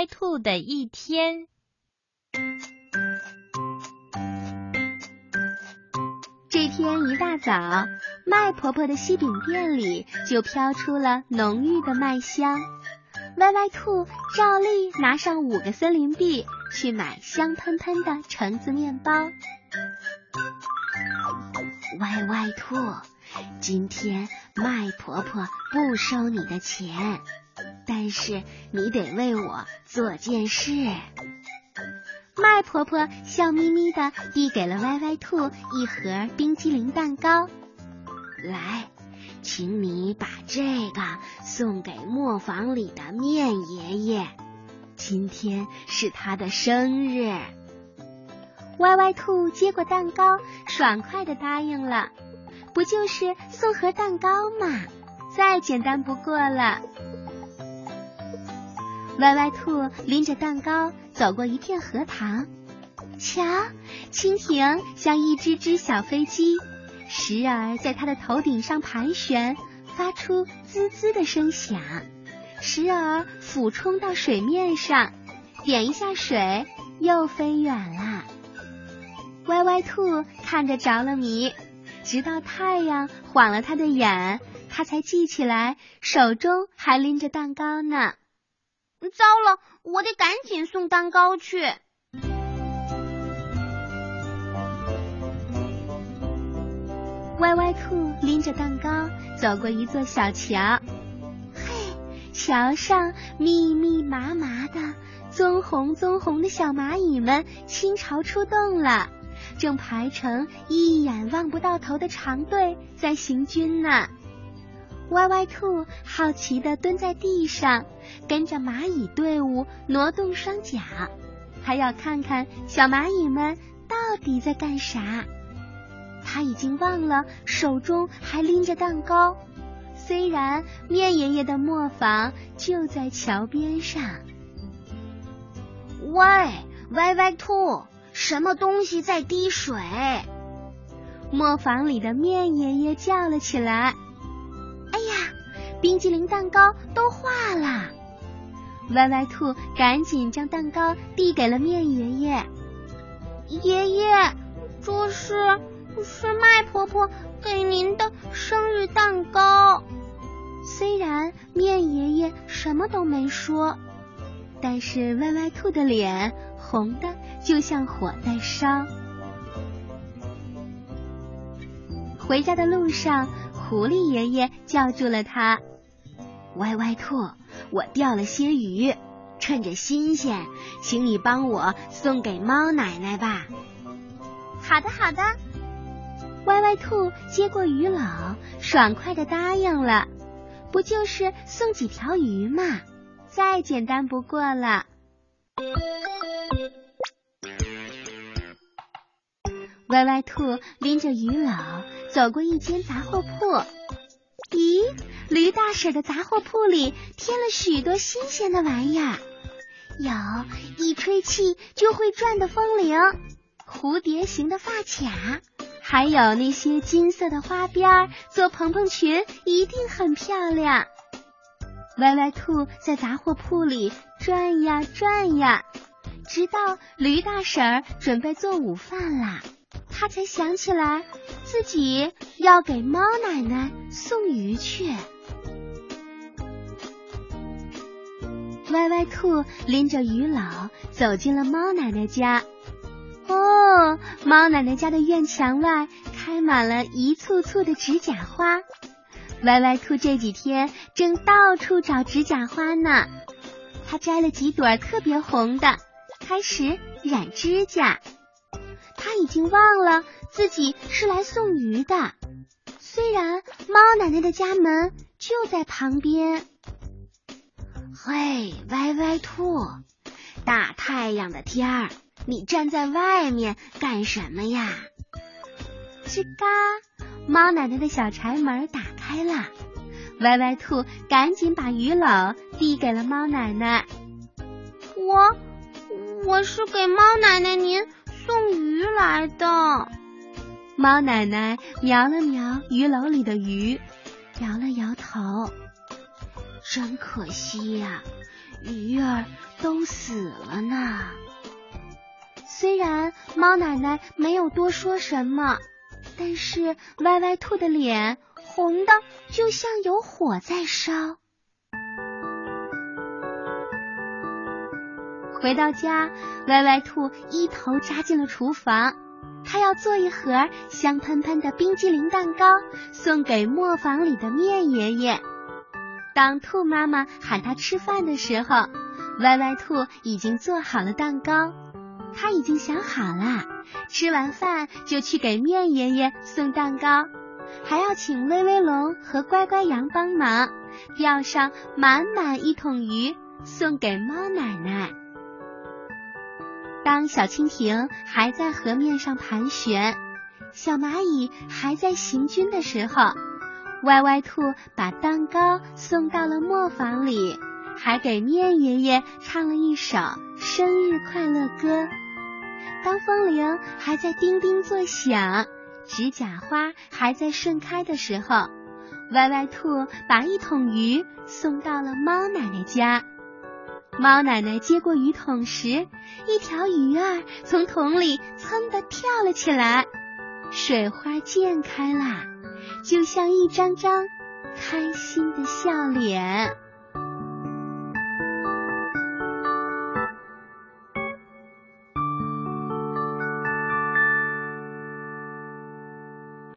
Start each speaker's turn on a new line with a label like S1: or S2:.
S1: 歪兔的一天。
S2: 这天一大早，麦婆婆的西饼店里就飘出了浓郁的麦香。歪歪兔照例拿上五个森林币去买香喷喷的橙子面包。
S3: 歪歪兔，今天麦婆婆不收你的钱，但是你得为我做件事。
S2: 麦婆婆笑眯眯的递给了歪歪兔一盒冰激凌蛋糕，
S3: 来，请你把这个送给磨坊里的面爷爷，今天是他的生日。
S2: 歪歪兔接过蛋糕，爽快的答应了。不就是送盒蛋糕吗？再简单不过了。歪歪兔拎着蛋糕走过一片荷塘，瞧，蜻蜓像一只只小飞机，时而在它的头顶上盘旋，发出滋滋的声响；时而俯冲到水面上，点一下水，又飞远了。歪歪兔看着着了迷，直到太阳晃了他的眼，他才记起来手中还拎着蛋糕呢。
S4: 糟了，我得赶紧送蛋糕去。
S2: 歪歪兔拎着蛋糕走过一座小桥，嘿，桥上密密麻麻的棕红棕红的小蚂蚁们倾巢出动了，正排成一眼望不到头的长队在行军呢。歪歪兔好奇的蹲在地上，跟着蚂蚁队伍挪动双脚，还要看看小蚂蚁们到底在干啥。他已经忘了手中还拎着蛋糕，虽然面爷爷的磨坊就在桥边上。
S4: 喂，歪歪兔，什么东西在滴水？
S2: 磨坊里的面爷爷叫了起来。冰激凌蛋糕都化了！歪歪兔赶紧将蛋糕递给了面爷爷。
S4: 爷爷，这是是麦婆婆给您的生日蛋糕。
S2: 虽然面爷爷什么都没说，但是歪歪兔的脸红的就像火在烧。回家的路上。狐狸爷爷叫住了他：“
S3: 歪歪兔，我钓了些鱼，趁着新鲜，请你帮我送给猫奶奶吧。”“
S4: 好的，好的。”
S2: 歪歪兔接过鱼篓，爽快的答应了。不就是送几条鱼嘛，再简单不过了。歪歪兔拎着鱼篓。走过一间杂货铺，咦，驴大婶的杂货铺里添了许多新鲜的玩意儿，有一吹气就会转的风铃，蝴蝶形的发卡，还有那些金色的花边，做蓬蓬裙一定很漂亮。歪歪兔在杂货铺里转呀转呀，直到驴大婶准备做午饭啦。他才想起来自己要给猫奶奶送鱼去。歪歪兔拎着鱼篓走进了猫奶奶家。哦，猫奶奶家的院墙外开满了一簇簇的指甲花。歪歪兔这几天正到处找指甲花呢。他摘了几朵特别红的，开始染指甲。他已经忘了自己是来送鱼的，虽然猫奶奶的家门就在旁边。
S3: 嘿，歪歪兔，大太阳的天儿，你站在外面干什么呀？
S2: 吱嘎，猫奶奶的小柴门打开了，歪歪兔赶紧把鱼篓递给了猫奶奶。
S4: 我，我是给猫奶奶您。送鱼来的，
S2: 猫奶奶瞄了瞄鱼篓里的鱼，摇了摇头。
S3: 真可惜呀，鱼儿都死了呢。
S2: 虽然猫奶奶没有多说什么，但是歪歪兔的脸红的就像有火在烧。回到家，歪歪兔一头扎进了厨房，他要做一盒香喷喷的冰激凌蛋糕，送给磨坊里的面爷爷。当兔妈妈喊他吃饭的时候，歪歪兔已经做好了蛋糕。他已经想好了，吃完饭就去给面爷爷送蛋糕，还要请威威龙和乖乖羊帮忙，钓上满满一桶鱼送给猫奶奶。当小蜻蜓还在河面上盘旋，小蚂蚁还在行军的时候，歪歪兔把蛋糕送到了磨坊里，还给面爷爷唱了一首生日快乐歌。当风铃还在叮叮作响，指甲花还在盛开的时候，歪歪兔把一桶鱼送到了猫奶奶家。猫奶奶接过鱼桶时，一条鱼儿从桶里噌地跳了起来，水花溅开了，就像一张张开心的笑脸。